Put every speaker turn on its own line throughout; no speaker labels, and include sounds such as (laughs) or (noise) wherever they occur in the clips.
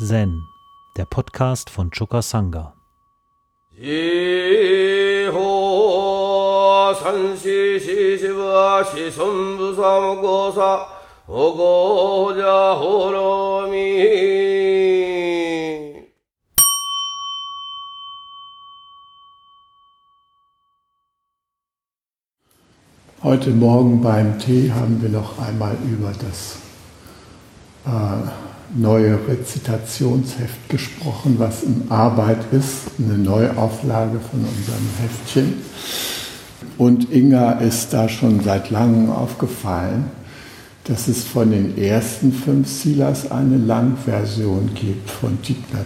Zen, der Podcast von Choka Sangha.
Heute Morgen beim Tee haben wir noch einmal über das äh, neue Rezitationsheft gesprochen, was in Arbeit ist, eine Neuauflage von unserem Heftchen. Und Inga ist da schon seit langem aufgefallen, dass es von den ersten fünf Silas eine Langversion gibt von Thich Ja?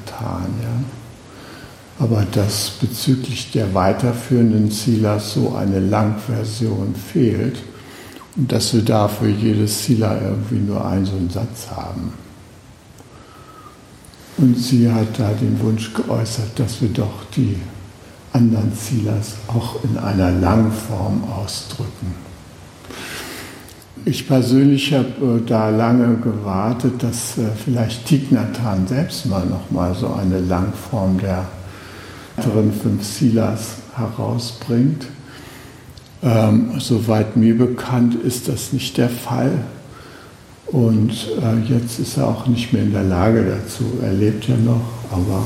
Aber dass bezüglich der weiterführenden Silas so eine Langversion fehlt und dass wir dafür jedes Sila irgendwie nur einen so einen Satz haben. Und sie hat da den Wunsch geäußert, dass wir doch die anderen Silas auch in einer Langform ausdrücken. Ich persönlich habe äh, da lange gewartet, dass äh, vielleicht Tignatan selbst mal nochmal so eine Langform der weiteren fünf Silas herausbringt. Ähm, soweit mir bekannt ist das nicht der Fall. Und äh, jetzt ist er auch nicht mehr in der Lage dazu. Er lebt ja noch, aber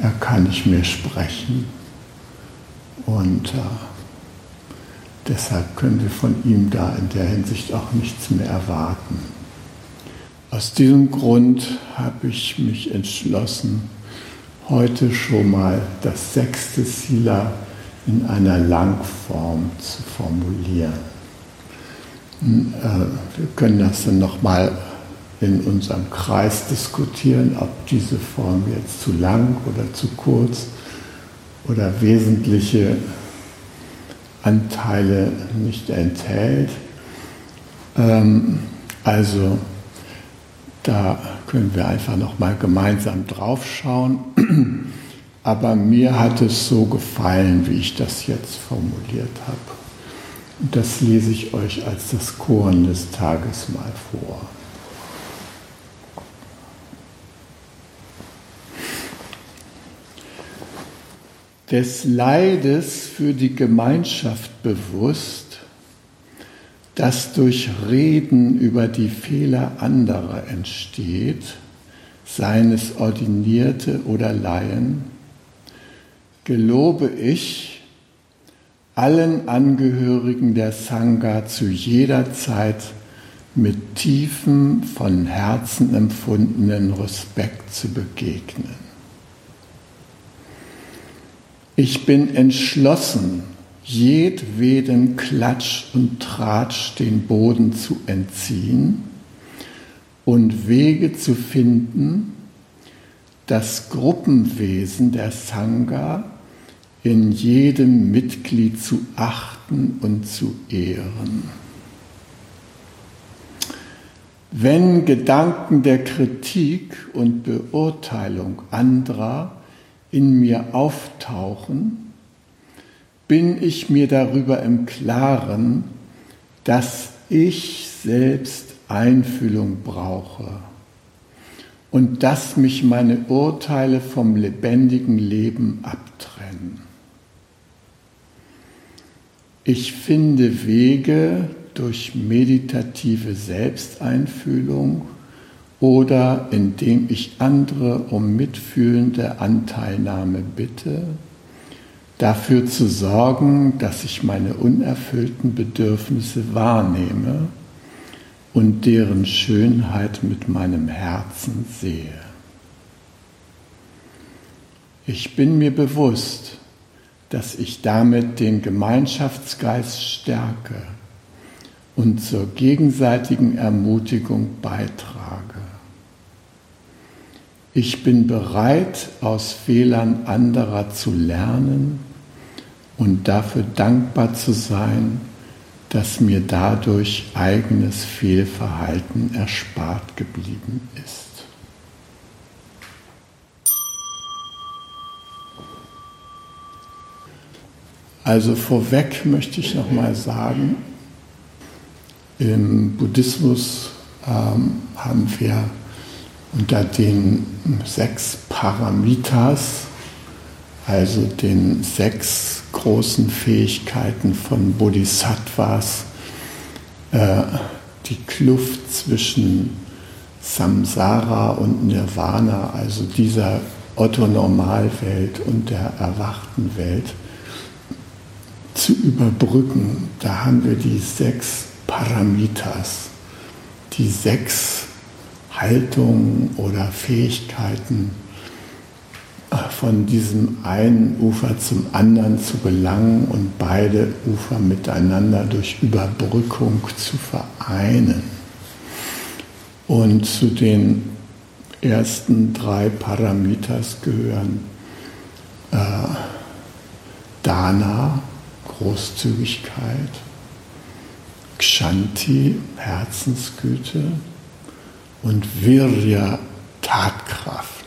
er kann nicht mehr sprechen. Und äh, deshalb können wir von ihm da in der Hinsicht auch nichts mehr erwarten. Aus diesem Grund habe ich mich entschlossen, heute schon mal das sechste Sila in einer Langform zu formulieren. Äh, wir können das dann nochmal in unserem Kreis diskutieren, ob diese Form jetzt zu lang oder zu kurz oder wesentliche Anteile nicht enthält. Ähm, also da können wir einfach nochmal gemeinsam draufschauen. (clears throat) Aber mir hat es so gefallen, wie ich das jetzt formuliert habe. Und das lese ich euch als das Koren des Tages mal vor. Des Leides für die Gemeinschaft bewusst, das durch Reden über die Fehler anderer entsteht, seien es Ordinierte oder Laien, gelobe ich, allen Angehörigen der Sangha zu jeder Zeit mit tiefem, von Herzen empfundenen Respekt zu begegnen. Ich bin entschlossen, jedwedem Klatsch und Tratsch den Boden zu entziehen und Wege zu finden, das Gruppenwesen der Sangha in jedem Mitglied zu achten und zu ehren. Wenn Gedanken der Kritik und Beurteilung anderer in mir auftauchen, bin ich mir darüber im Klaren, dass ich selbst Einfühlung brauche und dass mich meine Urteile vom lebendigen Leben abtrennen. Ich finde Wege durch meditative Selbsteinfühlung oder indem ich andere um mitfühlende Anteilnahme bitte, dafür zu sorgen, dass ich meine unerfüllten Bedürfnisse wahrnehme und deren Schönheit mit meinem Herzen sehe. Ich bin mir bewusst, dass ich damit den Gemeinschaftsgeist stärke und zur gegenseitigen Ermutigung beitrage. Ich bin bereit, aus Fehlern anderer zu lernen und dafür dankbar zu sein, dass mir dadurch eigenes Fehlverhalten erspart geblieben ist. Also vorweg möchte ich noch mal sagen, im Buddhismus ähm, haben wir unter den sechs Paramitas, also den sechs großen Fähigkeiten von Bodhisattvas, äh, die Kluft zwischen Samsara und Nirvana, also dieser Otto-Normalwelt und der erwachten Welt, zu überbrücken. Da haben wir die sechs Paramitas, die sechs Haltungen oder Fähigkeiten, von diesem einen Ufer zum anderen zu gelangen und beide Ufer miteinander durch Überbrückung zu vereinen. Und zu den ersten drei Paramitas gehören äh, Dana, Großzügigkeit, Kshanti, Herzensgüte und Virya, Tatkraft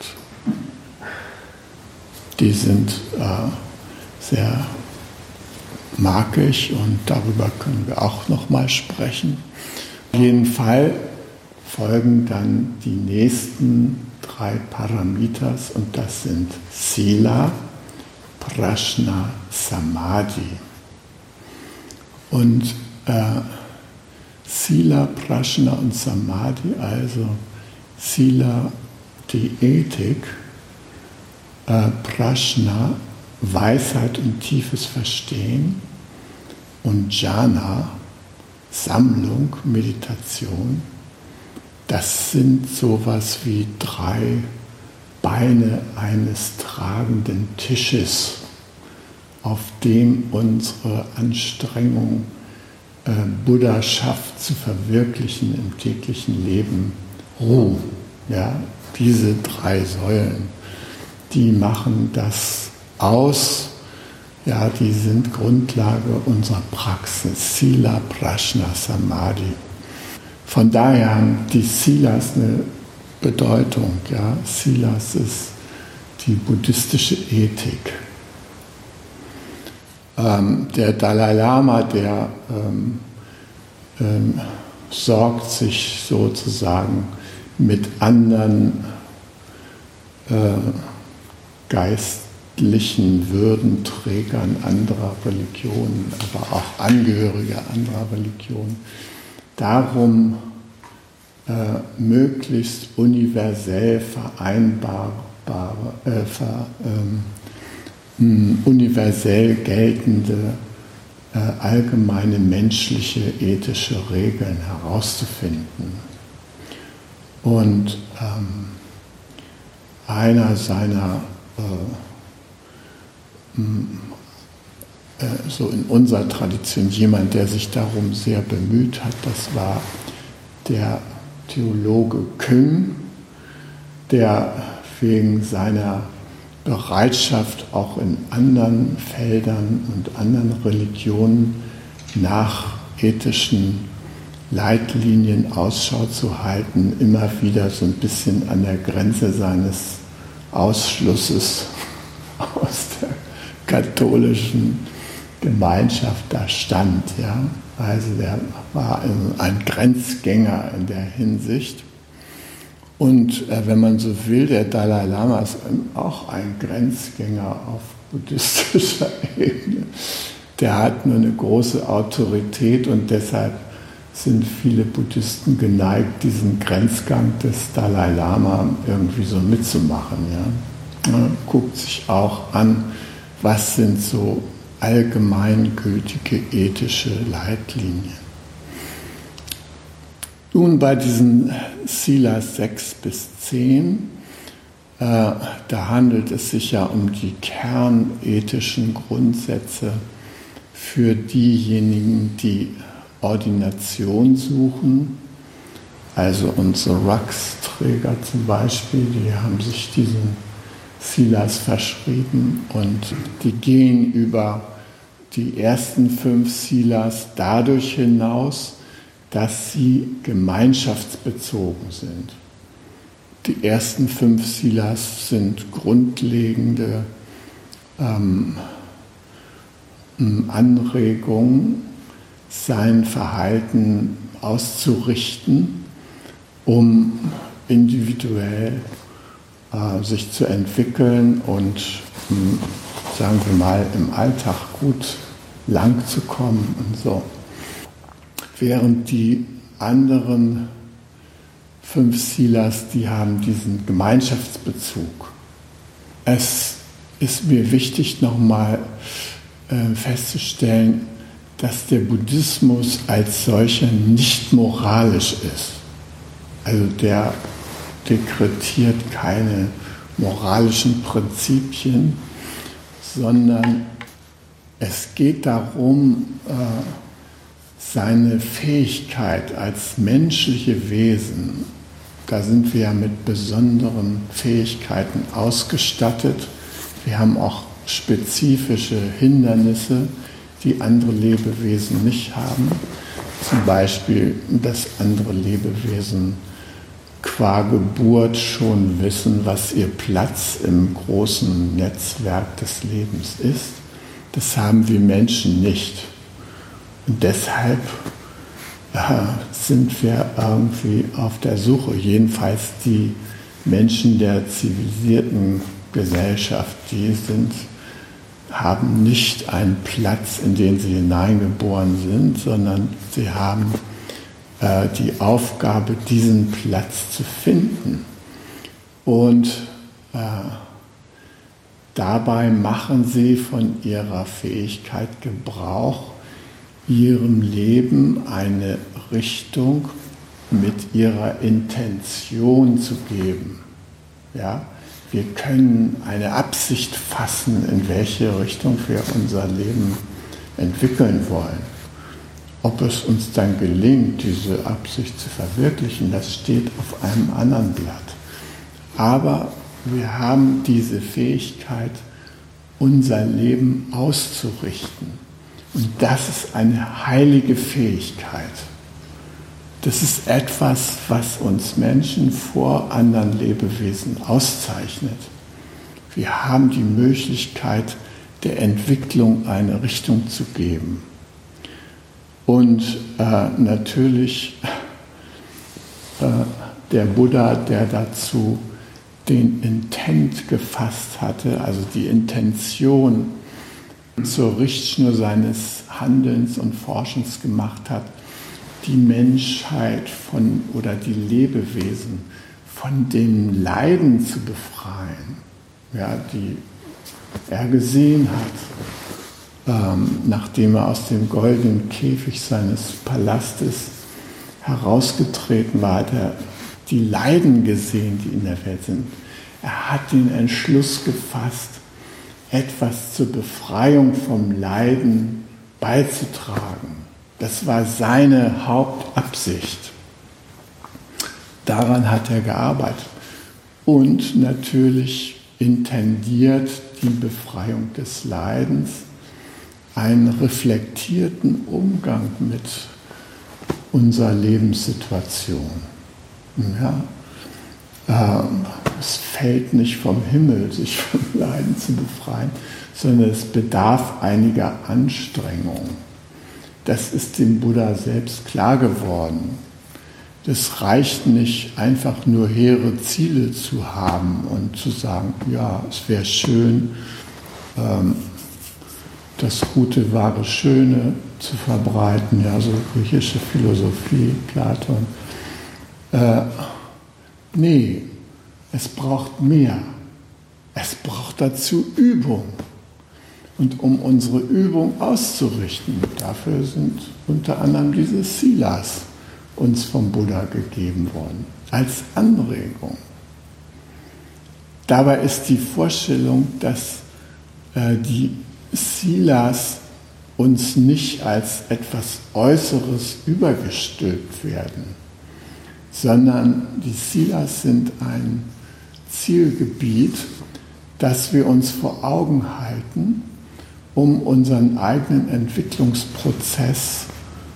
die sind äh, sehr markig und darüber können wir auch noch mal sprechen. Auf jeden Fall folgen dann die nächsten drei Paramitas und das sind Sila, Prashna, Samadhi. Und äh, Sila, Prashna und Samadhi, also Sila, die Ethik, äh, Prashna, Weisheit und tiefes Verstehen und Jhana, Sammlung, Meditation, das sind sowas wie drei Beine eines tragenden Tisches, auf dem unsere Anstrengung, äh, Buddhaschaft zu verwirklichen im täglichen Leben ruhen. Ja, diese drei Säulen die machen das aus. Ja, die sind Grundlage unserer Praxis. Sila, Prashna, Samadhi. Von daher haben die Silas eine Bedeutung. Ja. Silas ist die buddhistische Ethik. Ähm, der Dalai Lama, der ähm, ähm, sorgt sich sozusagen mit anderen äh, geistlichen Würdenträgern anderer Religionen, aber auch Angehörige anderer Religionen, darum äh, möglichst universell vereinbare, äh, ver, ähm, universell geltende äh, allgemeine menschliche ethische Regeln herauszufinden. Und ähm, einer seiner äh, äh, so in unserer Tradition jemand, der sich darum sehr bemüht hat. Das war der Theologe Küng, der wegen seiner Bereitschaft auch in anderen Feldern und anderen Religionen nach ethischen Leitlinien Ausschau zu halten, immer wieder so ein bisschen an der Grenze seines Ausschlusses (laughs) aus der katholischen Gemeinschaft da stand. Ja? Also der war ein Grenzgänger in der Hinsicht. Und äh, wenn man so will, der Dalai Lama ist auch ein Grenzgänger auf buddhistischer (laughs) Ebene. Der hat nur eine große Autorität und deshalb sind viele Buddhisten geneigt, diesen Grenzgang des Dalai Lama irgendwie so mitzumachen. Ja? Man guckt sich auch an, was sind so allgemeingültige ethische Leitlinien. Nun bei diesen Silas 6 bis 10, äh, da handelt es sich ja um die kernethischen Grundsätze für diejenigen, die Ordination suchen. Also unsere Rux-Träger zum Beispiel, die haben sich diesen Silas verschrieben und die gehen über die ersten fünf Silas dadurch hinaus, dass sie gemeinschaftsbezogen sind. Die ersten fünf Silas sind grundlegende ähm, Anregungen sein Verhalten auszurichten, um individuell äh, sich zu entwickeln und, sagen wir mal, im Alltag gut lang zu kommen und so. Während die anderen fünf Silas, die haben diesen Gemeinschaftsbezug. Es ist mir wichtig, nochmal äh, festzustellen, dass der Buddhismus als solcher nicht moralisch ist. Also der dekretiert keine moralischen Prinzipien, sondern es geht darum, äh, seine Fähigkeit als menschliche Wesen, da sind wir ja mit besonderen Fähigkeiten ausgestattet. Wir haben auch spezifische Hindernisse, die andere Lebewesen nicht haben. Zum Beispiel, dass andere Lebewesen qua Geburt schon wissen, was ihr Platz im großen Netzwerk des Lebens ist. Das haben wir Menschen nicht. Und deshalb äh, sind wir irgendwie auf der Suche, jedenfalls die Menschen der zivilisierten Gesellschaft, die sind, haben nicht einen Platz, in den sie hineingeboren sind, sondern sie haben äh, die Aufgabe, diesen Platz zu finden. Und äh, dabei machen sie von ihrer Fähigkeit Gebrauch, ihrem Leben eine Richtung mit ihrer Intention zu geben. Ja? Wir können eine Absicht fassen, in welche Richtung wir unser Leben entwickeln wollen. Ob es uns dann gelingt, diese Absicht zu verwirklichen, das steht auf einem anderen Blatt. Aber wir haben diese Fähigkeit, unser Leben auszurichten. Und das ist eine heilige Fähigkeit. Das ist etwas, was uns Menschen vor anderen Lebewesen auszeichnet. Wir haben die Möglichkeit, der Entwicklung eine Richtung zu geben. Und äh, natürlich äh, der Buddha, der dazu den Intent gefasst hatte, also die Intention, zur Richtschnur seines Handelns und Forschens gemacht hat, die Menschheit von oder die Lebewesen von dem Leiden zu befreien, ja, die er gesehen hat, ähm, nachdem er aus dem goldenen Käfig seines Palastes herausgetreten war, hat er die Leiden gesehen, die in der Welt sind. Er hat den Entschluss gefasst, etwas zur Befreiung vom Leiden beizutragen. Das war seine Hauptabsicht. Daran hat er gearbeitet und natürlich intendiert die Befreiung des Leidens, einen reflektierten Umgang mit unserer Lebenssituation. Ja, es fällt nicht vom Himmel, sich (laughs) vom Leiden zu befreien, sondern es bedarf einiger Anstrengung. Das ist dem Buddha selbst klar geworden. Das reicht nicht, einfach nur hehre Ziele zu haben und zu sagen, ja, es wäre schön, ähm, das Gute, Wahre, Schöne zu verbreiten, ja, so griechische Philosophie, Platon. Nee, es braucht mehr. Es braucht dazu Übung. Und um unsere Übung auszurichten, dafür sind unter anderem diese Silas uns vom Buddha gegeben worden, als Anregung. Dabei ist die Vorstellung, dass äh, die Silas uns nicht als etwas Äußeres übergestülpt werden, sondern die Silas sind ein Zielgebiet, das wir uns vor Augen halten, um unseren eigenen Entwicklungsprozess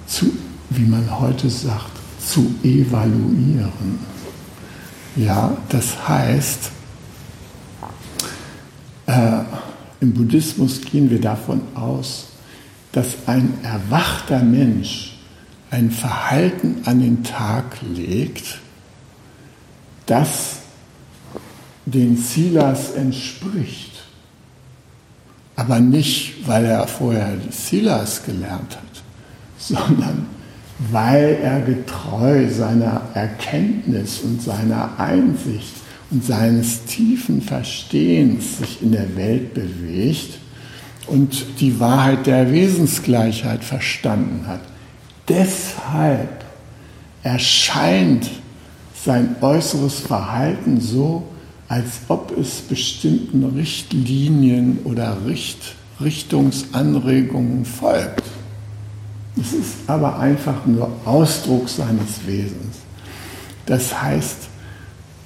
zu, wie man heute sagt, zu evaluieren. Ja, das heißt, äh, im Buddhismus gehen wir davon aus, dass ein erwachter Mensch ein Verhalten an den Tag legt, das den Silas entspricht. Aber nicht, weil er vorher Silas gelernt hat, sondern weil er getreu seiner Erkenntnis und seiner Einsicht und seines tiefen Verstehens sich in der Welt bewegt und die Wahrheit der Wesensgleichheit verstanden hat. Deshalb erscheint sein äußeres Verhalten so, als ob es bestimmten Richtlinien oder Richt Richtungsanregungen folgt. Es ist aber einfach nur Ausdruck seines Wesens. Das heißt,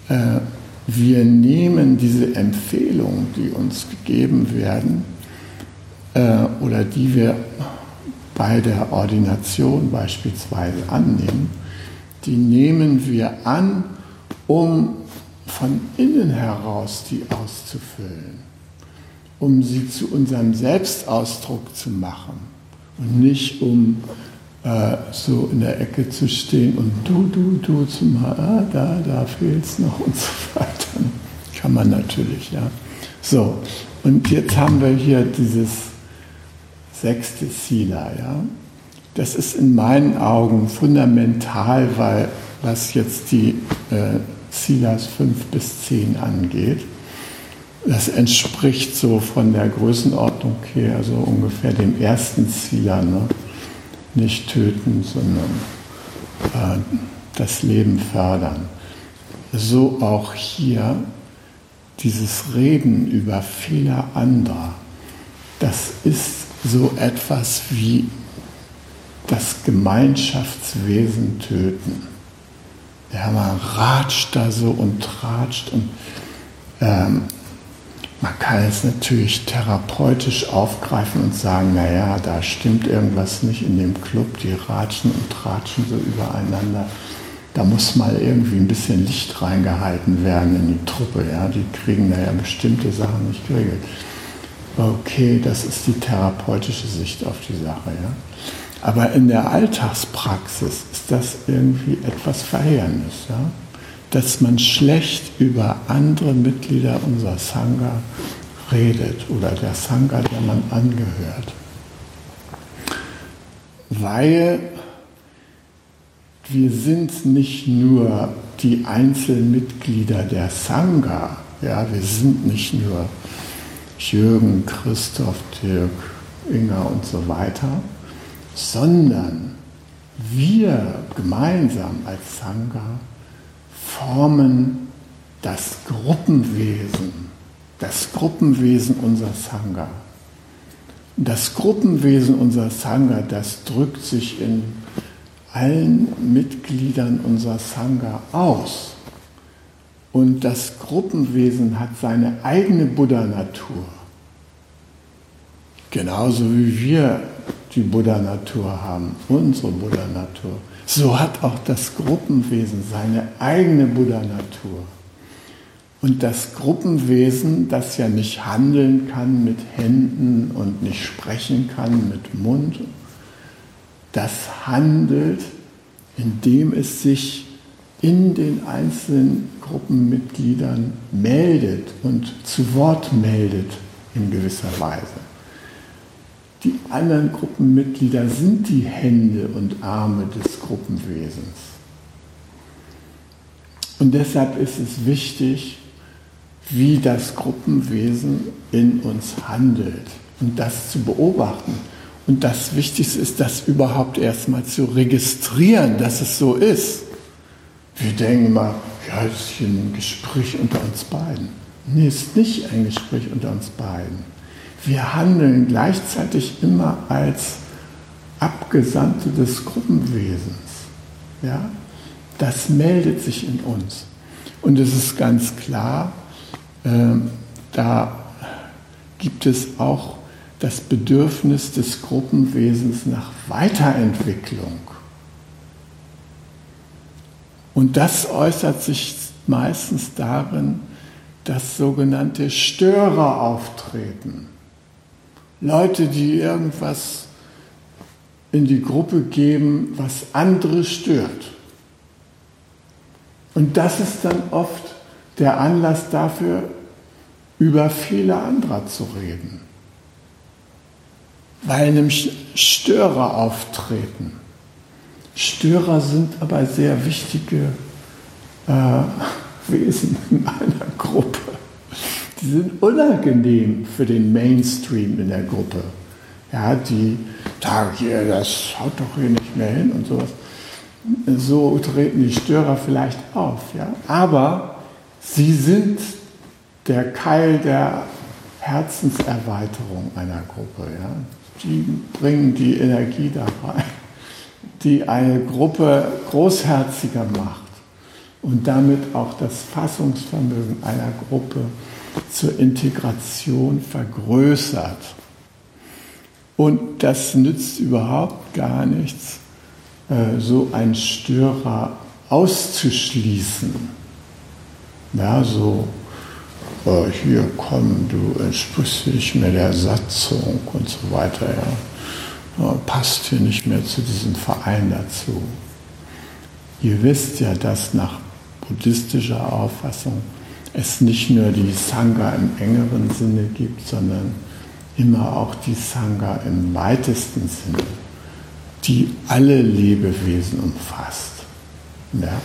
äh, wir nehmen diese Empfehlungen, die uns gegeben werden äh, oder die wir bei der Ordination beispielsweise annehmen, die nehmen wir an, um von innen heraus die auszufüllen, um sie zu unserem Selbstausdruck zu machen und nicht um äh, so in der Ecke zu stehen und du, du, du zu machen, ah, da, da fehlt es noch und so weiter. Kann man natürlich, ja. So, und jetzt haben wir hier dieses sechste Sila, ja. Das ist in meinen Augen fundamental, weil was jetzt die äh, Silas 5 bis 10 angeht. Das entspricht so von der Größenordnung her, also ungefähr dem ersten Zieler. Ne? Nicht töten, sondern äh, das Leben fördern. So auch hier dieses Reden über Fehler anderer. Das ist so etwas wie das Gemeinschaftswesen töten. Ja, man ratscht da so und tratscht und ähm, man kann es natürlich therapeutisch aufgreifen und sagen, naja, da stimmt irgendwas nicht in dem Club, die ratschen und tratschen so übereinander. Da muss mal irgendwie ein bisschen Licht reingehalten werden in die Truppe. Ja? Die kriegen da ja bestimmte Sachen nicht geregelt. Okay, das ist die therapeutische Sicht auf die Sache. Ja? Aber in der Alltagspraxis ist das irgendwie etwas Verheerendes. Ja? dass man schlecht über andere Mitglieder unserer Sangha redet oder der Sangha, der man angehört. Weil wir sind nicht nur die Einzelmitglieder der Sangha, ja, wir sind nicht nur Jürgen, Christoph, Dirk, Inga und so weiter, sondern wir gemeinsam als Sangha formen das Gruppenwesen, das Gruppenwesen unserer Sangha. Das Gruppenwesen unserer Sangha, das drückt sich in allen Mitgliedern unserer Sangha aus. Und das Gruppenwesen hat seine eigene Buddha-Natur. Genauso wie wir die Buddha-Natur haben, unsere Buddha-Natur. So hat auch das Gruppenwesen seine eigene Buddha-Natur. Und das Gruppenwesen, das ja nicht handeln kann mit Händen und nicht sprechen kann mit Mund, das handelt, indem es sich in den einzelnen Gruppenmitgliedern meldet und zu Wort meldet in gewisser Weise. Die anderen Gruppenmitglieder sind die Hände und Arme des Gruppenwesens. Und deshalb ist es wichtig, wie das Gruppenwesen in uns handelt und das zu beobachten. Und das Wichtigste ist, das überhaupt erstmal zu registrieren, dass es so ist. Wir denken immer, ja, das ist hier ein Gespräch unter uns beiden. Nee, es ist nicht ein Gespräch unter uns beiden wir handeln gleichzeitig immer als Abgesandte des Gruppenwesens. Ja? Das meldet sich in uns. Und es ist ganz klar, äh, da gibt es auch das Bedürfnis des Gruppenwesens nach Weiterentwicklung. Und das äußert sich meistens darin, dass sogenannte Störer auftreten. Leute, die irgendwas in die Gruppe geben, was andere stört. Und das ist dann oft der Anlass dafür, über Fehler anderer zu reden. Weil einem Störer auftreten. Störer sind aber sehr wichtige äh, (laughs) Wesen in einer Gruppe. Die sind unangenehm für den Mainstream in der Gruppe. Ja, die sagen das haut doch hier nicht mehr hin und sowas. So treten die Störer vielleicht auf. Ja? Aber sie sind der Keil der Herzenserweiterung einer Gruppe. Ja? Die bringen die Energie da rein, die eine Gruppe großherziger macht und damit auch das Fassungsvermögen einer Gruppe zur Integration vergrößert. Und das nützt überhaupt gar nichts, äh, so einen Störer auszuschließen. Ja, so, äh, hier komm, du entsprichst nicht mehr der Satzung und so weiter. Ja. Passt hier nicht mehr zu diesem Verein dazu. Ihr wisst ja, dass nach buddhistischer Auffassung es nicht nur die Sangha im engeren Sinne gibt, sondern immer auch die Sangha im weitesten Sinne, die alle Lebewesen umfasst. Ja?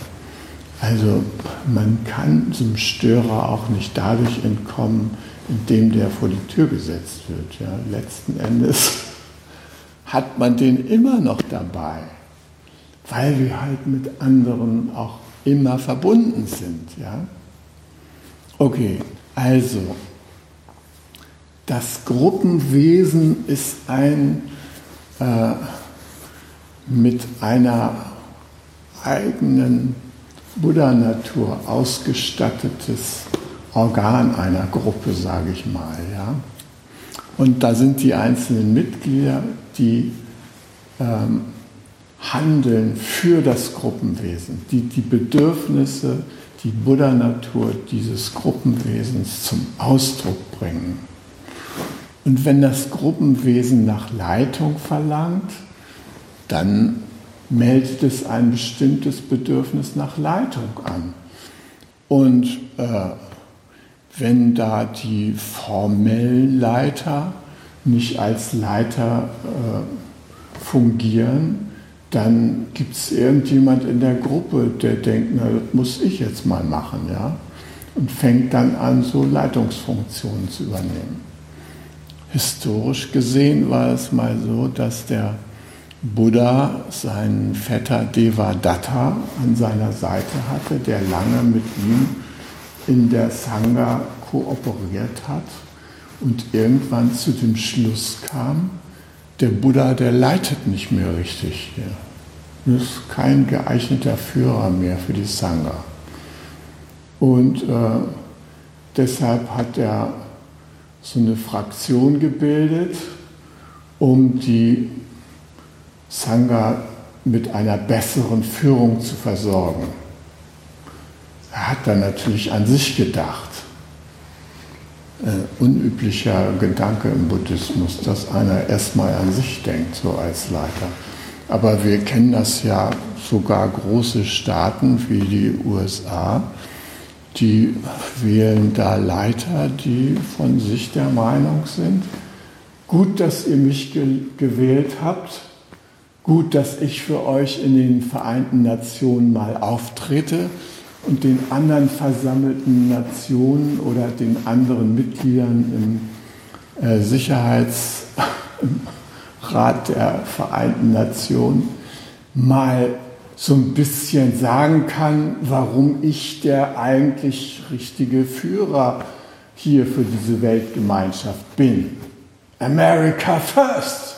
Also man kann zum Störer auch nicht dadurch entkommen, indem der vor die Tür gesetzt wird. Ja? Letzten Endes hat man den immer noch dabei, weil wir halt mit anderen auch immer verbunden sind. Ja? Okay, also das Gruppenwesen ist ein äh, mit einer eigenen Buddha-Natur ausgestattetes Organ einer Gruppe, sage ich mal. Ja? Und da sind die einzelnen Mitglieder, die ähm, handeln für das Gruppenwesen, die die Bedürfnisse, die Buddha-Natur dieses Gruppenwesens zum Ausdruck bringen. Und wenn das Gruppenwesen nach Leitung verlangt, dann meldet es ein bestimmtes Bedürfnis nach Leitung an. Und äh, wenn da die formellen Leiter nicht als Leiter äh, fungieren, dann gibt es irgendjemand in der Gruppe, der denkt, na, das muss ich jetzt mal machen, ja, und fängt dann an, so Leitungsfunktionen zu übernehmen. Historisch gesehen war es mal so, dass der Buddha seinen Vetter Devadatta an seiner Seite hatte, der lange mit ihm in der Sangha kooperiert hat und irgendwann zu dem Schluss kam, der Buddha, der leitet nicht mehr richtig hier. Er ist kein geeigneter Führer mehr für die Sangha. Und äh, deshalb hat er so eine Fraktion gebildet, um die Sangha mit einer besseren Führung zu versorgen. Er hat dann natürlich an sich gedacht. Äh, unüblicher Gedanke im Buddhismus, dass einer erstmal an sich denkt, so als Leiter. Aber wir kennen das ja sogar große Staaten wie die USA, die wählen da Leiter, die von sich der Meinung sind, gut, dass ihr mich ge gewählt habt, gut, dass ich für euch in den Vereinten Nationen mal auftrete und den anderen versammelten Nationen oder den anderen Mitgliedern im äh, Sicherheitsrat der Vereinten Nationen mal so ein bisschen sagen kann, warum ich der eigentlich richtige Führer hier für diese Weltgemeinschaft bin. America first!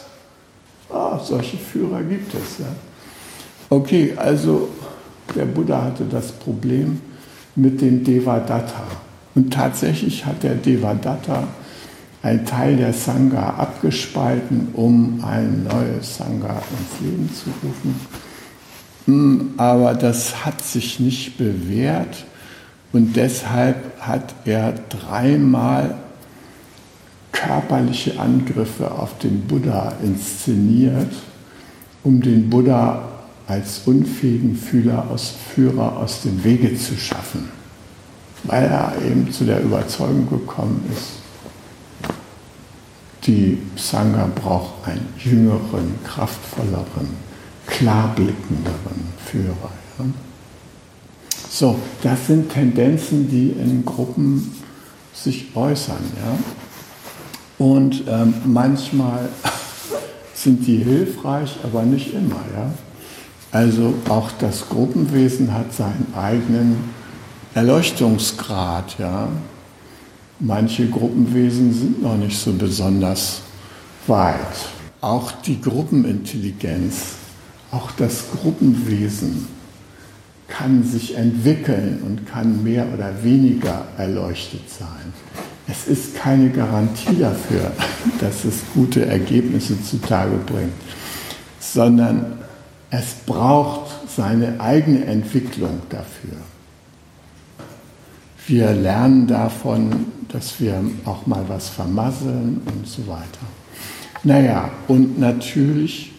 Ah, solche Führer gibt es. Ja. Okay, also der Buddha hatte das Problem mit dem Devadatta. Und tatsächlich hat der Devadatta einen Teil der Sangha abgespalten, um ein neues Sangha ins Leben zu rufen. Hm, aber das hat sich nicht bewährt und deshalb hat er dreimal körperliche Angriffe auf den Buddha inszeniert, um den Buddha als unfähigen Führer aus, Führer aus dem Wege zu schaffen, weil er eben zu der Überzeugung gekommen ist, die Sangha braucht einen jüngeren, kraftvolleren, klarblickenderen Führer. Ja? So, das sind Tendenzen, die in Gruppen sich äußern. Ja? Und ähm, manchmal (laughs) sind die hilfreich, aber nicht immer. Ja? Also auch das Gruppenwesen hat seinen eigenen Erleuchtungsgrad. Ja? Manche Gruppenwesen sind noch nicht so besonders weit. Auch die Gruppenintelligenz, auch das Gruppenwesen kann sich entwickeln und kann mehr oder weniger erleuchtet sein. Es ist keine Garantie dafür, (laughs) dass es gute Ergebnisse zutage bringt, sondern es braucht seine eigene Entwicklung dafür. Wir lernen davon, dass wir auch mal was vermasseln und so weiter. Naja, und natürlich,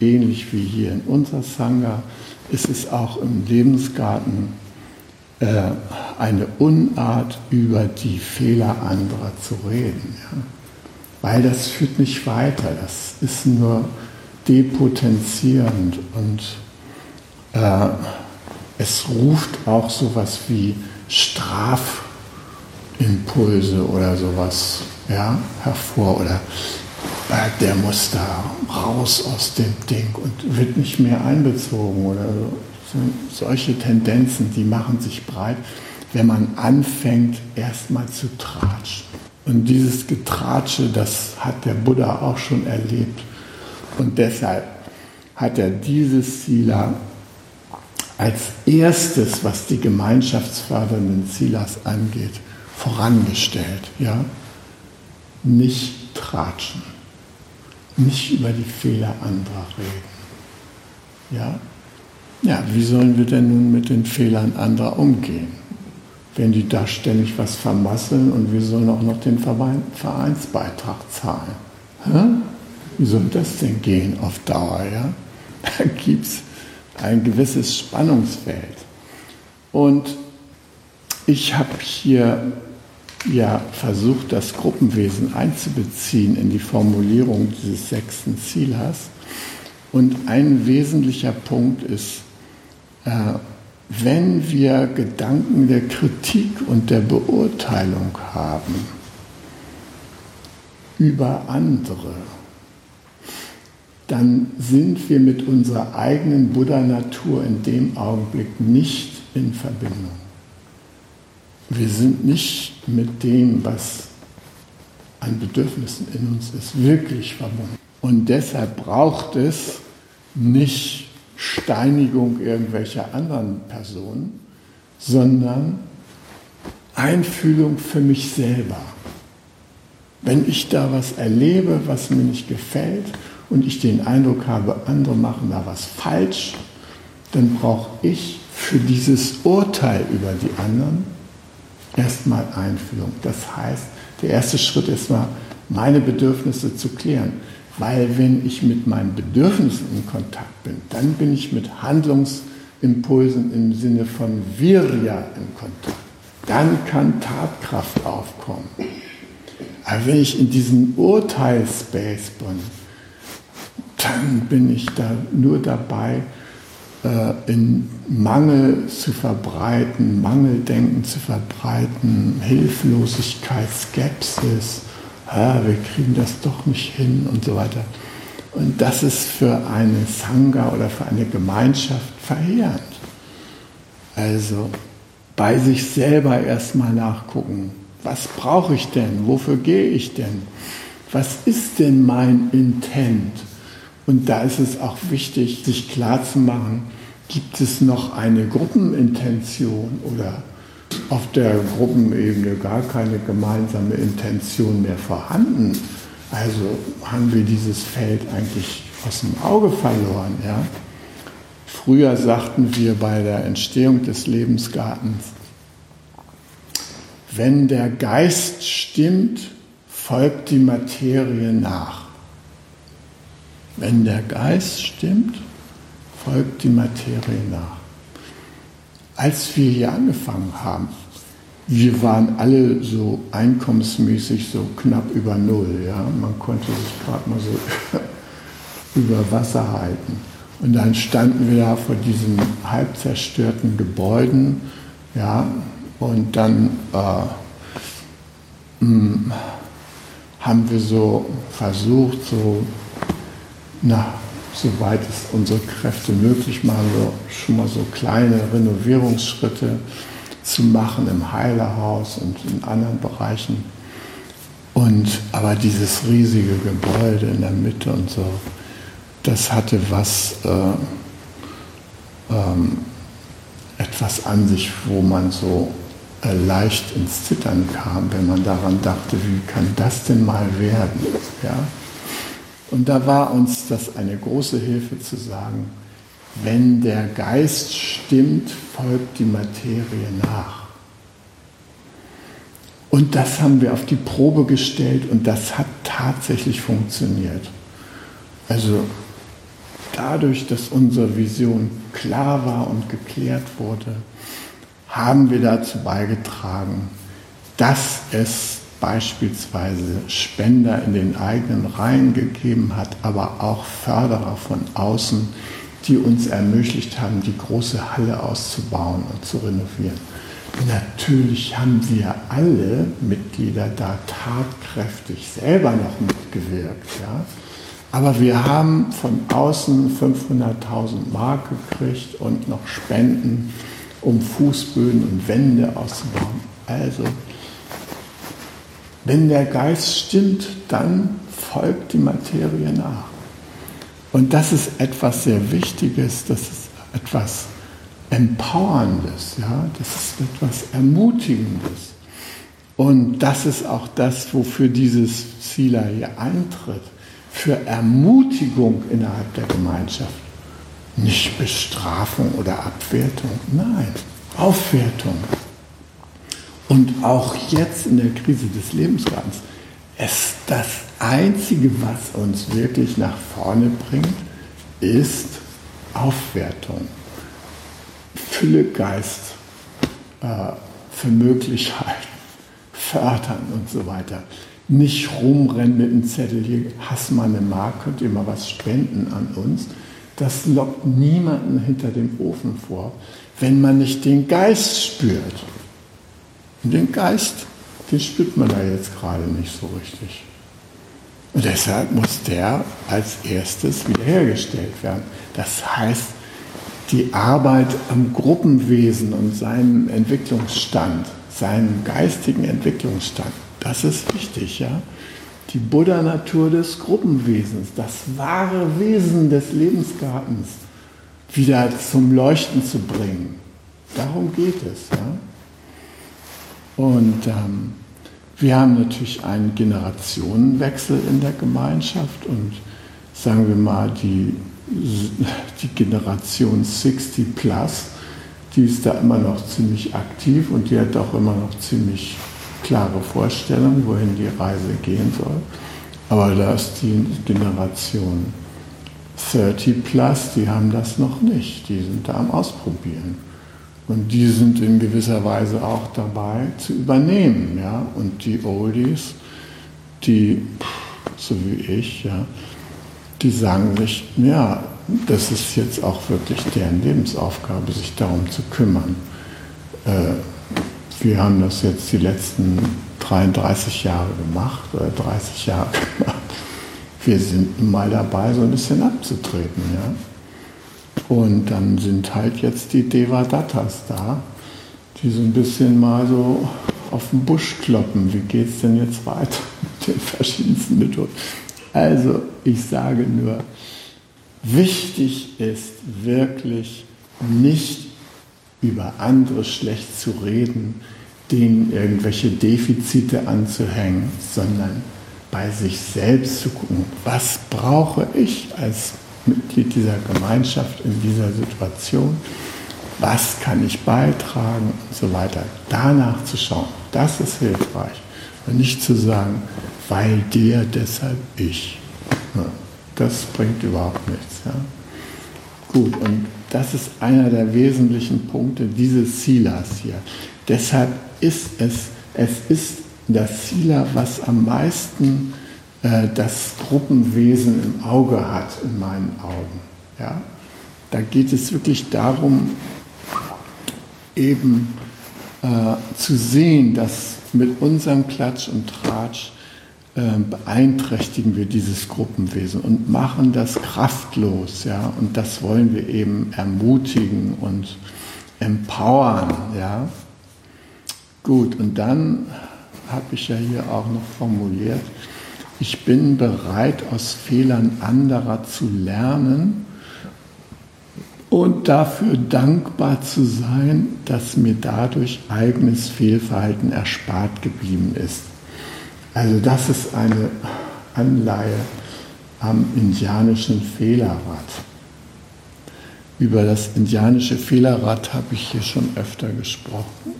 ähnlich wie hier in unserer Sangha, ist es auch im Lebensgarten äh, eine Unart, über die Fehler anderer zu reden. Ja? Weil das führt nicht weiter, das ist nur depotenzierend und äh, es ruft auch sowas wie Strafimpulse oder sowas ja, hervor oder äh, der muss da raus aus dem Ding und wird nicht mehr einbezogen oder so. Solche Tendenzen, die machen sich breit, wenn man anfängt, erstmal zu tratschen. Und dieses Getratsche, das hat der Buddha auch schon erlebt. Und deshalb hat er dieses Sila als erstes, was die gemeinschaftsfördernden Silas angeht, vorangestellt. Ja? Nicht tratschen nicht über die Fehler anderer reden. Ja? Ja, wie sollen wir denn nun mit den Fehlern anderer umgehen? Wenn die da ständig was vermasseln und wir sollen auch noch den Vereinsbeitrag zahlen. Hä? Wie soll das denn gehen auf Dauer? Ja? Da gibt es ein gewisses Spannungsfeld. Und ich habe hier ja versucht, das Gruppenwesen einzubeziehen in die Formulierung dieses sechsten Zieles. Und ein wesentlicher Punkt ist, äh, wenn wir Gedanken der Kritik und der Beurteilung haben über andere, dann sind wir mit unserer eigenen Buddha-Natur in dem Augenblick nicht in Verbindung. Wir sind nicht mit dem, was an Bedürfnissen in uns ist, wirklich verbunden. Und deshalb braucht es nicht Steinigung irgendwelcher anderen Personen, sondern Einfühlung für mich selber. Wenn ich da was erlebe, was mir nicht gefällt und ich den Eindruck habe, andere machen da was falsch, dann brauche ich für dieses Urteil über die anderen erstmal Einfühlung. Das heißt, der erste Schritt ist mal, meine Bedürfnisse zu klären. Weil wenn ich mit meinen Bedürfnissen in Kontakt bin, dann bin ich mit Handlungsimpulsen im Sinne von Virya in Kontakt. Dann kann Tatkraft aufkommen. Aber wenn ich in diesem Urteilspace bin, dann bin ich da nur dabei, äh, in Mangel zu verbreiten, Mangeldenken zu verbreiten, Hilflosigkeit, Skepsis, ja, wir kriegen das doch nicht hin und so weiter. Und das ist für eine Sangha oder für eine Gemeinschaft verheerend. Also bei sich selber erstmal nachgucken, was brauche ich denn, wofür gehe ich denn, was ist denn mein Intent? Und da ist es auch wichtig, sich klarzumachen, gibt es noch eine Gruppenintention oder auf der Gruppenebene gar keine gemeinsame Intention mehr vorhanden. Also haben wir dieses Feld eigentlich aus dem Auge verloren. Ja? Früher sagten wir bei der Entstehung des Lebensgartens, wenn der Geist stimmt, folgt die Materie nach. Wenn der Geist stimmt, folgt die Materie nach. Als wir hier angefangen haben, wir waren alle so einkommensmäßig so knapp über Null. Ja? Man konnte sich gerade mal so (laughs) über Wasser halten. Und dann standen wir da vor diesen halb zerstörten Gebäuden. Ja? Und dann äh, mh, hm, haben wir so versucht, so, na, soweit es unsere Kräfte möglich machen, so, schon mal so kleine Renovierungsschritte zu machen im Heilerhaus und in anderen Bereichen. Und aber dieses riesige Gebäude in der Mitte und so, das hatte was, äh, ähm, etwas an sich, wo man so äh, leicht ins Zittern kam, wenn man daran dachte, wie kann das denn mal werden? Ja? Und da war uns das eine große Hilfe zu sagen, wenn der Geist stimmt, folgt die Materie nach. Und das haben wir auf die Probe gestellt und das hat tatsächlich funktioniert. Also dadurch, dass unsere Vision klar war und geklärt wurde, haben wir dazu beigetragen, dass es beispielsweise Spender in den eigenen Reihen gegeben hat, aber auch Förderer von außen, die uns ermöglicht haben, die große Halle auszubauen und zu renovieren. Natürlich haben wir alle Mitglieder da tatkräftig selber noch mitgewirkt. Ja? Aber wir haben von außen 500.000 Mark gekriegt und noch Spenden, um Fußböden und Wände auszubauen. Also, wenn der Geist stimmt, dann folgt die Materie nach. Und das ist etwas sehr Wichtiges, das ist etwas Empowerndes, ja? das ist etwas Ermutigendes. Und das ist auch das, wofür dieses Sila hier eintritt, für Ermutigung innerhalb der Gemeinschaft. Nicht Bestrafung oder Abwertung, nein, Aufwertung. Und auch jetzt in der Krise des Lebensgartens es das Einzige, was uns wirklich nach vorne bringt, ist Aufwertung, Fülle Geist äh, für Möglichkeiten, fördern und so weiter. Nicht rumrennen mit einem Zettel, hier hast mal eine Mark, könnt ihr mal was spenden an uns. Das lockt niemanden hinter dem Ofen vor, wenn man nicht den Geist spürt. Und den Geist den spürt man da jetzt gerade nicht so richtig. Und deshalb muss der als erstes wiederhergestellt werden. Das heißt, die Arbeit am Gruppenwesen und seinem Entwicklungsstand, seinem geistigen Entwicklungsstand, das ist wichtig, ja. Die Buddha-Natur des Gruppenwesens, das wahre Wesen des Lebensgartens wieder zum Leuchten zu bringen. Darum geht es, ja. Und ähm, wir haben natürlich einen Generationenwechsel in der Gemeinschaft und sagen wir mal, die, die Generation 60 plus, die ist da immer noch ziemlich aktiv und die hat auch immer noch ziemlich klare Vorstellungen, wohin die Reise gehen soll. Aber da ist die Generation 30 plus, die haben das noch nicht. Die sind da am Ausprobieren. Und die sind in gewisser Weise auch dabei zu übernehmen. Ja? Und die Oldies, die, so wie ich, ja, die sagen sich, ja, das ist jetzt auch wirklich deren Lebensaufgabe, sich darum zu kümmern. Äh, wir haben das jetzt die letzten 33 Jahre gemacht oder 30 Jahre (laughs) gemacht. Wir sind mal dabei, so ein bisschen abzutreten. Ja? Und dann sind halt jetzt die Devadatas da, die so ein bisschen mal so auf den Busch kloppen. Wie geht es denn jetzt weiter (laughs) mit den verschiedensten Methoden? Also, ich sage nur, wichtig ist wirklich nicht über andere schlecht zu reden, denen irgendwelche Defizite anzuhängen, sondern bei sich selbst zu gucken, was brauche ich als Mitglied dieser Gemeinschaft in dieser Situation, was kann ich beitragen und so weiter. Danach zu schauen, das ist hilfreich. Und nicht zu sagen, weil der, deshalb ich. Das bringt überhaupt nichts. Ja? Gut, und das ist einer der wesentlichen Punkte dieses Silas hier. Deshalb ist es, es ist das Sila, was am meisten das Gruppenwesen im Auge hat, in meinen Augen. Ja? Da geht es wirklich darum, eben äh, zu sehen, dass mit unserem Klatsch und Tratsch äh, beeinträchtigen wir dieses Gruppenwesen und machen das kraftlos. Ja? Und das wollen wir eben ermutigen und empowern. Ja? Gut, und dann habe ich ja hier auch noch formuliert, ich bin bereit, aus Fehlern anderer zu lernen und dafür dankbar zu sein, dass mir dadurch eigenes Fehlverhalten erspart geblieben ist. Also das ist eine Anleihe am indianischen Fehlerrad. Über das indianische Fehlerrad habe ich hier schon öfter gesprochen.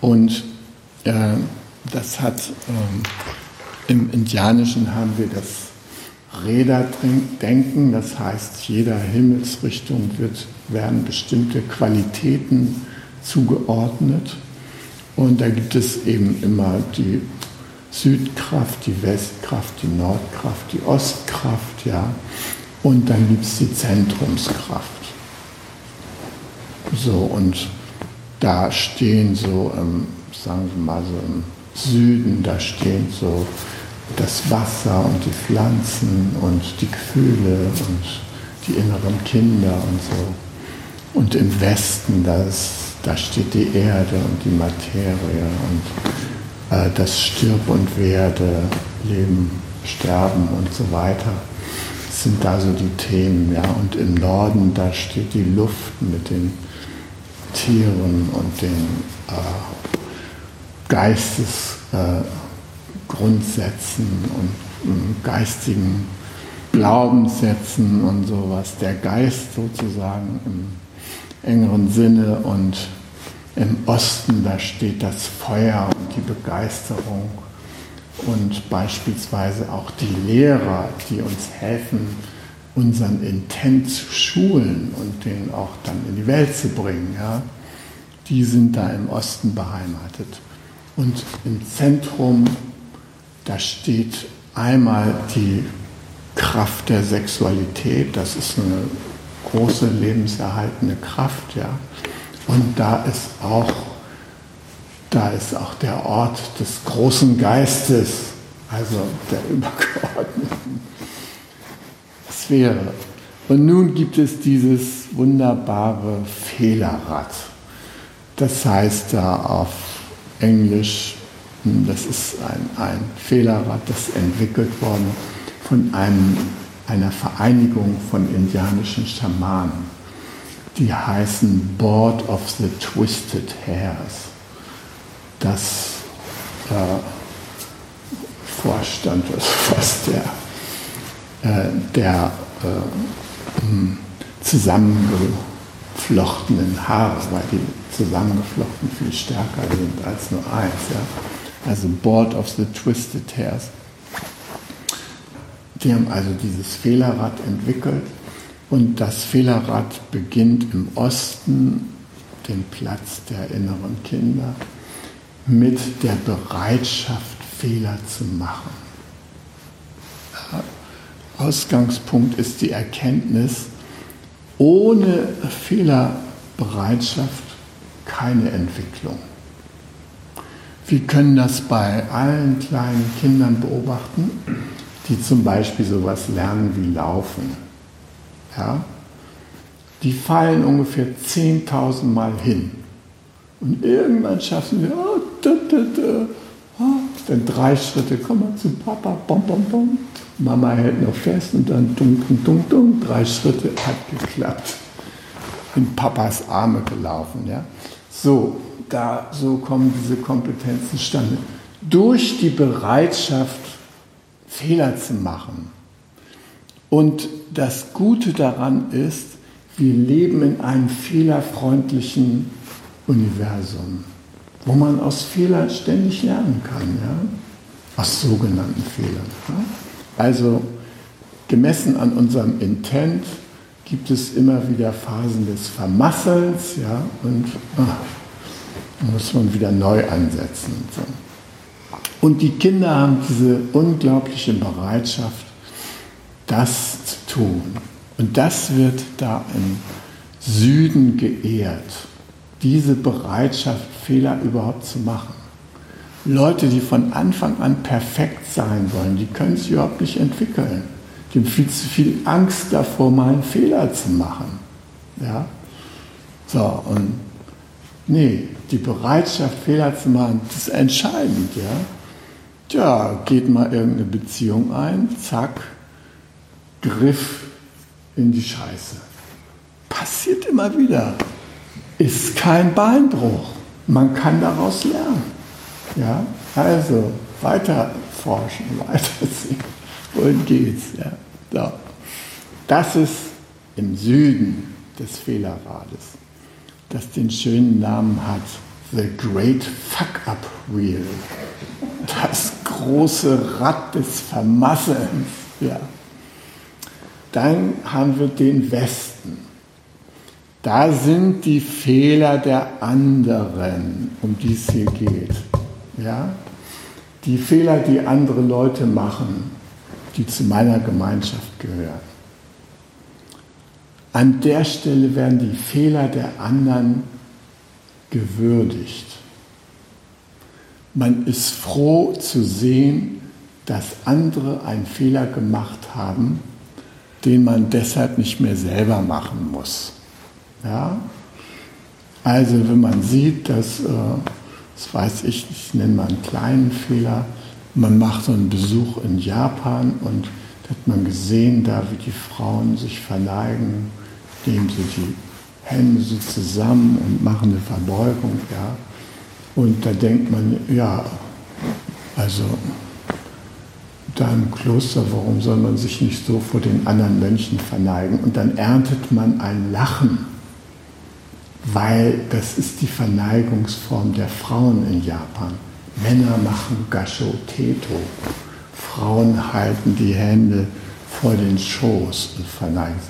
Und äh, das hat, äh, im Indianischen haben wir das Räderdenken, das heißt, jeder Himmelsrichtung wird, werden bestimmte Qualitäten zugeordnet. Und da gibt es eben immer die Südkraft, die Westkraft, die Nordkraft, die Ostkraft, ja. Und dann gibt es die Zentrumskraft. So, und da stehen so, ähm, sagen wir mal so im Süden, da stehen so das Wasser und die Pflanzen und die Gefühle und die inneren Kinder und so. Und im Westen, das, da steht die Erde und die Materie und äh, das Stirb und Werde, Leben, Sterben und so weiter. Sind da so die Themen. Ja? Und im Norden, da steht die Luft mit den Tieren und den äh, Geistesgrundsätzen äh, und geistigen Glaubenssätzen und sowas. Der Geist sozusagen im engeren Sinne und im Osten, da steht das Feuer und die Begeisterung und beispielsweise auch die Lehrer, die uns helfen, unseren Intent zu schulen und den auch dann in die Welt zu bringen. Ja? Die sind da im Osten beheimatet. Und im Zentrum, da steht einmal die Kraft der Sexualität, das ist eine große lebenserhaltende Kraft, ja. Und da ist auch, da ist auch der Ort des großen Geistes, also der (laughs) übergeordneten Sphäre. Und nun gibt es dieses wunderbare Fehlerrad. Das heißt da auf Englisch, das ist ein, ein Fehlerrad, das entwickelt worden von einem, einer Vereinigung von indianischen Schamanen. Die heißen Board of the Twisted Hairs. Das äh, Vorstand, also (laughs) fast der, äh, der äh, zusammengeflochtenen Haare, weil die zusammengeflochten viel stärker sind als nur eins. Ja? Also Board of the Twisted Hairs. Die haben also dieses Fehlerrad entwickelt und das Fehlerrad beginnt im Osten, den Platz der inneren Kinder, mit der Bereitschaft, Fehler zu machen. Ausgangspunkt ist die Erkenntnis, ohne Fehlerbereitschaft keine Entwicklung. Wir können das bei allen kleinen Kindern beobachten, die zum Beispiel sowas lernen wie Laufen. Ja? Die fallen ungefähr 10.000 Mal hin. Und irgendwann schaffen wir, oh, da, da, da, oh, dann drei Schritte, komm mal zu Papa, bom, bom, bom. Mama hält noch fest und dann dunk, dunk, dunk, drei Schritte, hat geklappt. In Papas Arme gelaufen. Ja? So, da, so kommen diese Kompetenzen zustande. Durch die Bereitschaft, Fehler zu machen. Und das Gute daran ist, wir leben in einem fehlerfreundlichen Universum, wo man aus Fehlern ständig lernen kann, ja? aus sogenannten Fehlern. Ja? Also gemessen an unserem Intent gibt es immer wieder Phasen des Vermasselns, ja, und ah, muss man wieder neu ansetzen. Und, so. und die Kinder haben diese unglaubliche Bereitschaft, das zu tun. Und das wird da im Süden geehrt. Diese Bereitschaft, Fehler überhaupt zu machen. Leute, die von Anfang an perfekt sein wollen, die können sich überhaupt nicht entwickeln. Die haben viel zu viel Angst davor, mal einen Fehler zu machen. Ja? So, und nee, die Bereitschaft, Fehler zu machen, das ist entscheidend. Ja? Tja, geht mal irgendeine Beziehung ein, zack, Griff in die Scheiße. Passiert immer wieder. Ist kein Beinbruch. Man kann daraus lernen. Ja, also weiter forschen, (laughs) weitersehen. Wohin geht's? Ja, so. Das ist im Süden des Fehlerrades, das den schönen Namen hat, The Great Fuck-Up Wheel. Das große Rad des Vermasselns. Ja. Dann haben wir den Westen. Da sind die Fehler der anderen, um die es hier geht. Ja? Die Fehler, die andere Leute machen, die zu meiner Gemeinschaft gehören. An der Stelle werden die Fehler der anderen gewürdigt. Man ist froh zu sehen, dass andere einen Fehler gemacht haben, den man deshalb nicht mehr selber machen muss. Ja? Also wenn man sieht, dass, äh, das weiß ich, ich nenne mal einen kleinen Fehler, man macht so einen Besuch in Japan und da hat man gesehen, da wie die Frauen sich verneigen, nehmen sie die Hände so zusammen und machen eine Verbeugung, ja. Und da denkt man, ja, also da im Kloster, warum soll man sich nicht so vor den anderen Mönchen verneigen? Und dann erntet man ein Lachen, weil das ist die Verneigungsform der Frauen in Japan. Männer machen Gasho Teto. Frauen halten die Hände vor den Schoß und verneigen sich.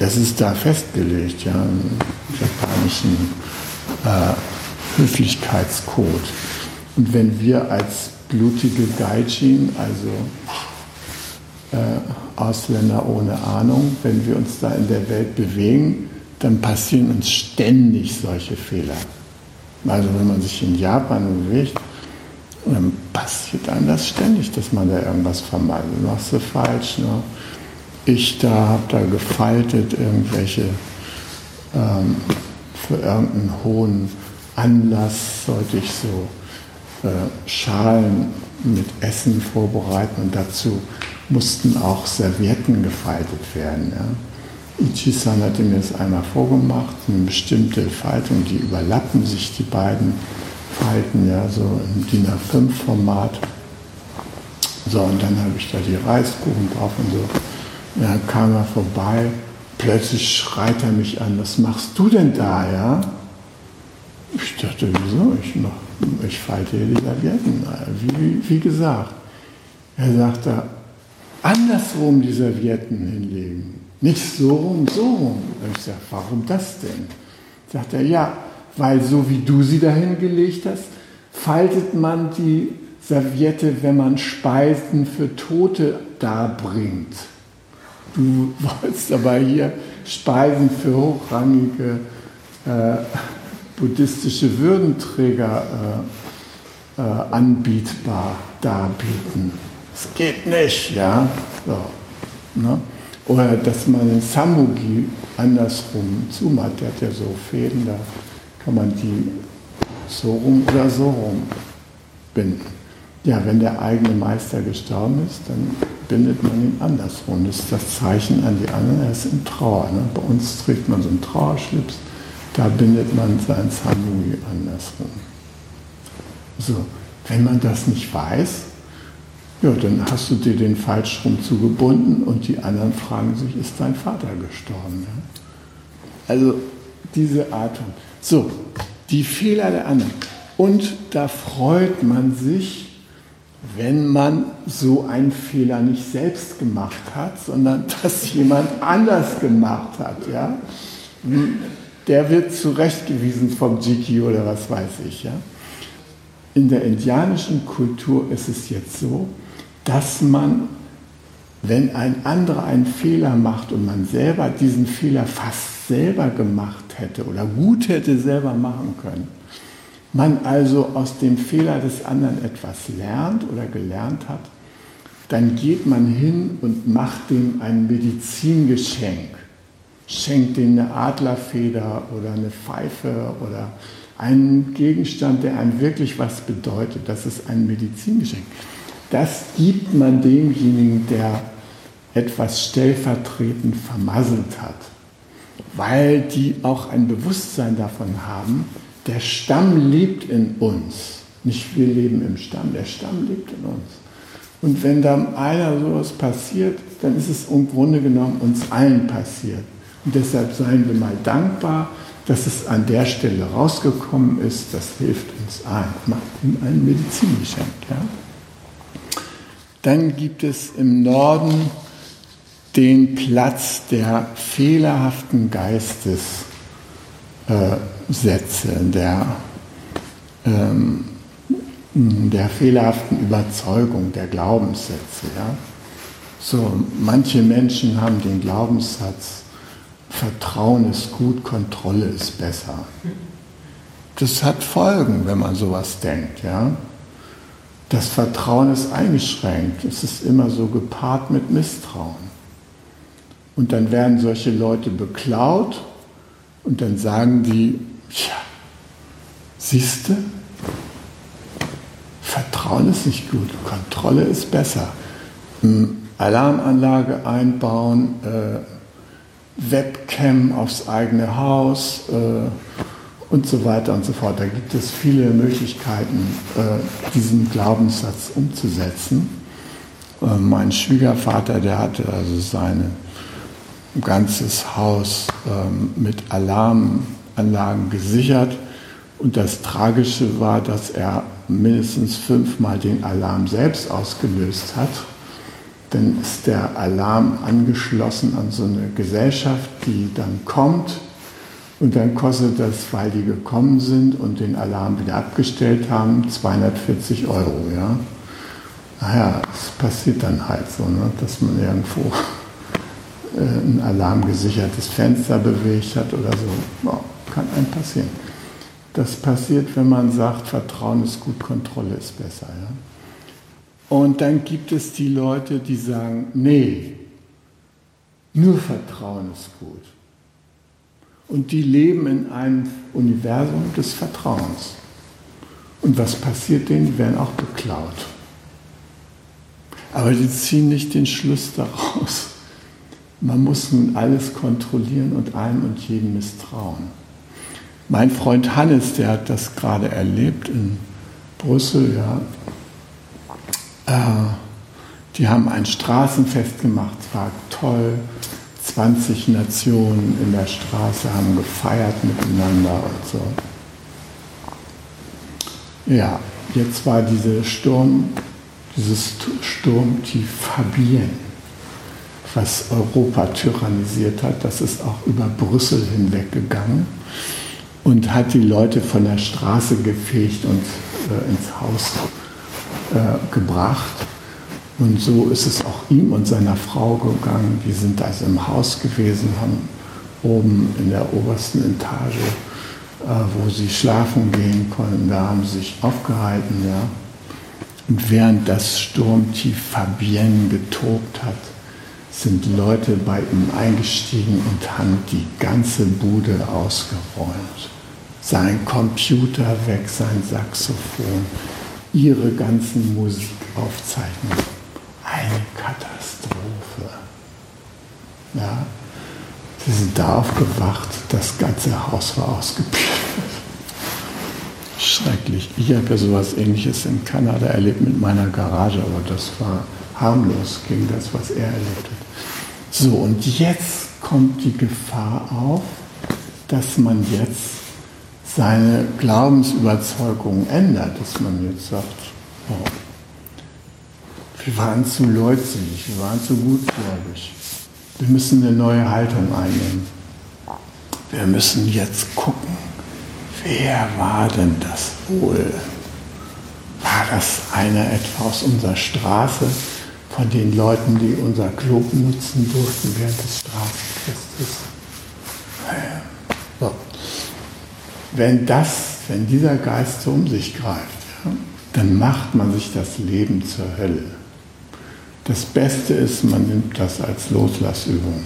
Das ist da festgelegt, ja, im japanischen äh, Höflichkeitscode. Und wenn wir als blutige Gaijin, also äh, Ausländer ohne Ahnung, wenn wir uns da in der Welt bewegen, dann passieren uns ständig solche Fehler. Also wenn man sich in Japan bewegt, dann passiert einem das ständig, dass man da irgendwas vermeidet. Machst du falsch. Ne? Ich da habe da gefaltet irgendwelche ähm, für irgendeinen hohen Anlass sollte ich so äh, Schalen mit Essen vorbereiten und dazu mussten auch Servietten gefaltet werden. Ja. Ichi-san hatte mir das einmal vorgemacht, eine bestimmte Faltung, die überlappen sich die beiden Falten, ja, so im DIN A5-Format. So, und dann habe ich da die Reiskuchen drauf und so. Ja, kam er vorbei, plötzlich schreit er mich an, was machst du denn da, ja? Ich dachte, wieso? Ich, mach, ich falte hier die Servietten. Wie, wie gesagt, er sagte, andersrum die Servietten hinlegen. Nicht so rum, so rum. Ich sage, warum das denn? Sagt er, ja, weil so wie du sie dahin gelegt hast, faltet man die Serviette, wenn man Speisen für Tote darbringt. Du wolltest aber hier Speisen für hochrangige äh, buddhistische Würdenträger äh, äh, anbietbar darbieten. Es geht nicht, ja. So, ne? Oder dass man den Samugi andersrum zumacht, der hat ja so Fäden, da kann man die so rum oder so rum binden. Ja, wenn der eigene Meister gestorben ist, dann bindet man ihn andersrum. Das ist das Zeichen an die anderen, er ist in Trauer. Ne? Bei uns trägt man so einen Trauerschlips da bindet man sein Samui andersrum. So, wenn man das nicht weiß, ja, dann hast du dir den falsch rum zugebunden und die anderen fragen sich, ist dein Vater gestorben? Ja? Also diese Art von. So, die Fehler der anderen. Und da freut man sich, wenn man so einen Fehler nicht selbst gemacht hat, sondern (laughs) dass jemand anders gemacht hat. Ja? Der wird zurechtgewiesen vom Jiki oder was weiß ich. Ja? In der indianischen Kultur ist es jetzt so, dass man, wenn ein anderer einen Fehler macht und man selber diesen Fehler fast selber gemacht hätte oder gut hätte selber machen können, man also aus dem Fehler des anderen etwas lernt oder gelernt hat, dann geht man hin und macht dem ein Medizingeschenk. Schenkt dem eine Adlerfeder oder eine Pfeife oder einen Gegenstand, der einem wirklich was bedeutet. Das ist ein Medizingeschenk. Das gibt man demjenigen, der etwas stellvertretend vermasselt hat, weil die auch ein Bewusstsein davon haben, der Stamm lebt in uns. Nicht wir leben im Stamm, der Stamm lebt in uns. Und wenn dann einer sowas passiert, dann ist es im Grunde genommen uns allen passiert. Und deshalb seien wir mal dankbar, dass es an der Stelle rausgekommen ist. Das hilft uns allen. Macht ihm ein Medizingeschenk. Ja? Dann gibt es im Norden den Platz der fehlerhaften Geistes. Äh, Sätze der, ähm, der fehlerhaften Überzeugung, der Glaubenssätze. Ja? So, manche Menschen haben den Glaubenssatz, Vertrauen ist gut, Kontrolle ist besser. Das hat Folgen, wenn man sowas denkt. Ja? Das Vertrauen ist eingeschränkt. Es ist immer so gepaart mit Misstrauen. Und dann werden solche Leute beklaut und dann sagen die, Tja, siehst du? Vertrauen ist nicht gut, Kontrolle ist besser. Hm, Alarmanlage einbauen, äh, Webcam aufs eigene Haus äh, und so weiter und so fort. Da gibt es viele Möglichkeiten, äh, diesen Glaubenssatz umzusetzen. Äh, mein Schwiegervater, der hatte also sein ganzes Haus ähm, mit Alarm Anlagen gesichert. Und das Tragische war, dass er mindestens fünfmal den Alarm selbst ausgelöst hat. Dann ist der Alarm angeschlossen an so eine Gesellschaft, die dann kommt. Und dann kostet das, weil die gekommen sind und den Alarm wieder abgestellt haben, 240 Euro. Ja? Naja, es passiert dann halt so, ne? dass man irgendwo äh, ein alarmgesichertes Fenster bewegt hat oder so. Kann einem passieren. Das passiert, wenn man sagt, Vertrauen ist gut, Kontrolle ist besser. Ja? Und dann gibt es die Leute, die sagen, nee, nur Vertrauen ist gut. Und die leben in einem Universum des Vertrauens. Und was passiert denen? Die werden auch beklaut. Aber die ziehen nicht den Schluss daraus. Man muss nun alles kontrollieren und allem und jedem misstrauen. Mein Freund Hannes, der hat das gerade erlebt in Brüssel, ja. Äh, die haben ein Straßenfest gemacht, war toll. 20 Nationen in der Straße haben gefeiert miteinander und so. Ja, jetzt war diese Sturm, dieses Sturmtief Fabien, was Europa tyrannisiert hat, das ist auch über Brüssel hinweggegangen und hat die Leute von der Straße gefegt und äh, ins Haus äh, gebracht. Und so ist es auch ihm und seiner Frau gegangen. Die sind also im Haus gewesen, haben oben in der obersten Etage, äh, wo sie schlafen gehen konnten, da haben sie sich aufgehalten. Ja. Und während das Sturmtief Fabienne getobt hat, sind Leute bei ihm eingestiegen und haben die ganze Bude ausgeräumt. Sein Computer weg, sein Saxophon, ihre ganzen Musikaufzeichnungen. Eine Katastrophe. Ja, sie sind da aufgewacht, das ganze Haus war ausgeplündert. Schrecklich. Ich habe ja sowas ähnliches in Kanada erlebt mit meiner Garage, aber das war harmlos gegen das, was er erlebt hat. So, und jetzt kommt die Gefahr auf, dass man jetzt seine Glaubensüberzeugung ändert, dass man jetzt sagt, oh, Wir waren zu leutselig, wir waren zu gutgläubig. Wir müssen eine neue Haltung einnehmen. Wir müssen jetzt gucken, wer war denn das wohl? War das einer etwa aus unserer Straße, von den Leuten, die unser Klo nutzen durften während des Straßenfestes? So. Wenn das, wenn dieser Geist so um sich greift, ja, dann macht man sich das Leben zur Hölle. Das Beste ist, man nimmt das als Loslassübung.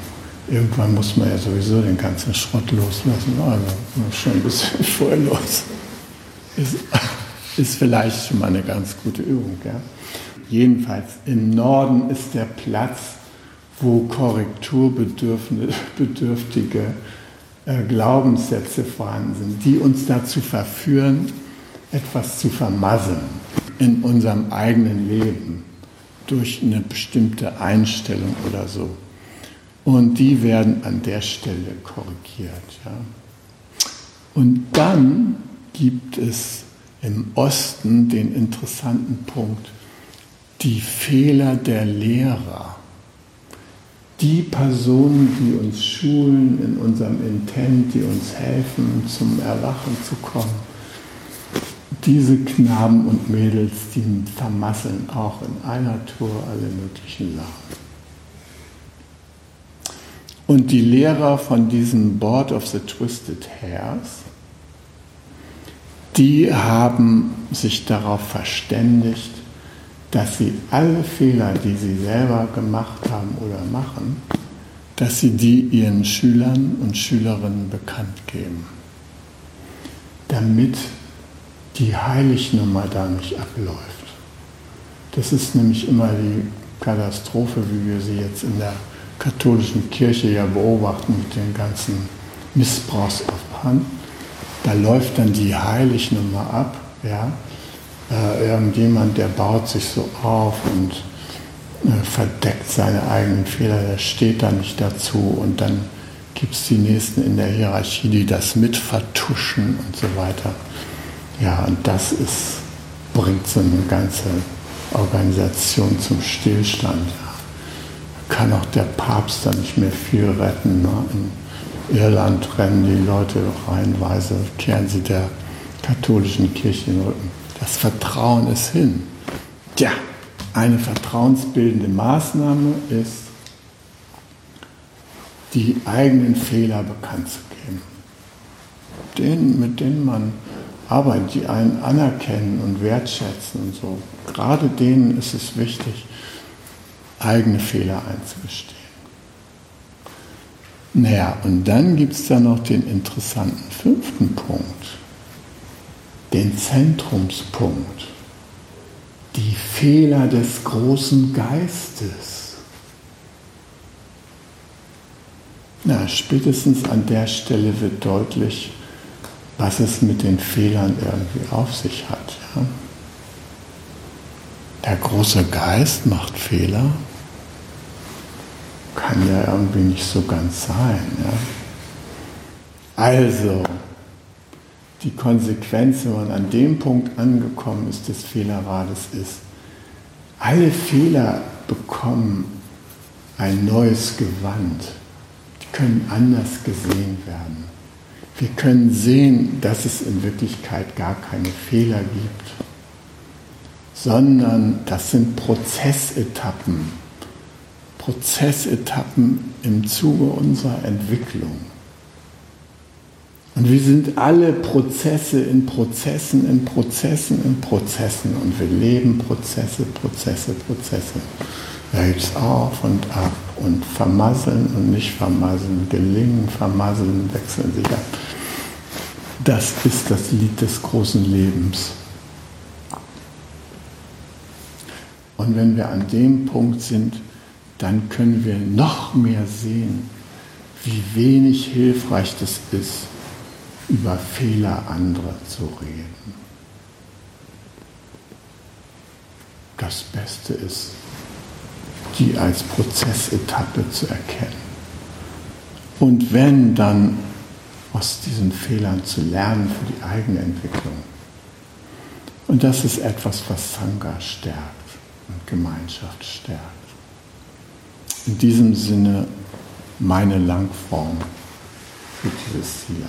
Irgendwann muss man ja sowieso den ganzen Schrott loslassen. Also schon ein bisschen (laughs) vorher los. Ist, ist vielleicht schon mal eine ganz gute Übung. Ja? Jedenfalls im Norden ist der Platz, wo korrekturbedürftige äh, Glaubenssätze vorhanden sind, die uns dazu verführen, etwas zu vermasseln in unserem eigenen Leben durch eine bestimmte Einstellung oder so. Und die werden an der Stelle korrigiert. Ja. Und dann gibt es im Osten den interessanten Punkt, die Fehler der Lehrer. Die Personen, die uns schulen in unserem Intent, die uns helfen, zum Erwachen zu kommen, diese Knaben und Mädels, die vermasseln auch in einer Tour alle möglichen Lagen. Und die Lehrer von diesem Board of the Twisted Hairs, die haben sich darauf verständigt, dass sie alle Fehler, die sie selber gemacht haben oder machen, dass sie die ihren Schülern und Schülerinnen bekannt geben, damit die Heilignummer da nicht abläuft. Das ist nämlich immer die Katastrophe, wie wir sie jetzt in der katholischen Kirche ja beobachten mit den ganzen Missbrauchsopfern. Da läuft dann die Heilignummer ab, ja. Äh, irgendjemand, der baut sich so auf und äh, verdeckt seine eigenen Fehler, der steht da nicht dazu und dann gibt es die Nächsten in der Hierarchie, die das mit vertuschen und so weiter. Ja, und das ist, bringt so eine ganze Organisation zum Stillstand. Ja. Kann auch der Papst da nicht mehr viel retten. Ne? In Irland rennen die Leute reihenweise, kehren sie der katholischen Kirche den Rücken. Das Vertrauen ist hin. Tja, eine vertrauensbildende Maßnahme ist, die eigenen Fehler bekannt zu geben. Den, mit denen man Arbeit, die einen anerkennen und wertschätzen und so. Gerade denen ist es wichtig, eigene Fehler einzugestehen. Naja, und dann gibt es da noch den interessanten fünften Punkt, den Zentrumspunkt, die Fehler des großen Geistes. Na, spätestens an der Stelle wird deutlich, was es mit den Fehlern irgendwie auf sich hat. Ja? Der große Geist macht Fehler, kann ja irgendwie nicht so ganz sein. Ja? Also, die Konsequenz, wenn man an dem Punkt angekommen ist des Fehlerrades, ist, alle Fehler bekommen ein neues Gewand. Die können anders gesehen werden. Wir können sehen, dass es in Wirklichkeit gar keine Fehler gibt, sondern das sind Prozessetappen. Prozessetappen im Zuge unserer Entwicklung. Und wir sind alle Prozesse in Prozessen, in Prozessen, in Prozessen. Und wir leben Prozesse, Prozesse, Prozesse. Da gibt es auf und ab und vermasseln und nicht vermasseln, gelingen, vermasseln, wechseln sich ab. Das ist das Lied des großen Lebens. Und wenn wir an dem Punkt sind, dann können wir noch mehr sehen, wie wenig hilfreich das ist, über Fehler anderer zu reden. Das Beste ist, die als Prozessetappe zu erkennen. Und wenn dann aus diesen Fehlern zu lernen für die eigene Entwicklung. Und das ist etwas, was Sangha stärkt. und Gemeinschaft stärkt. In diesem Sinne meine Langform für dieses hier.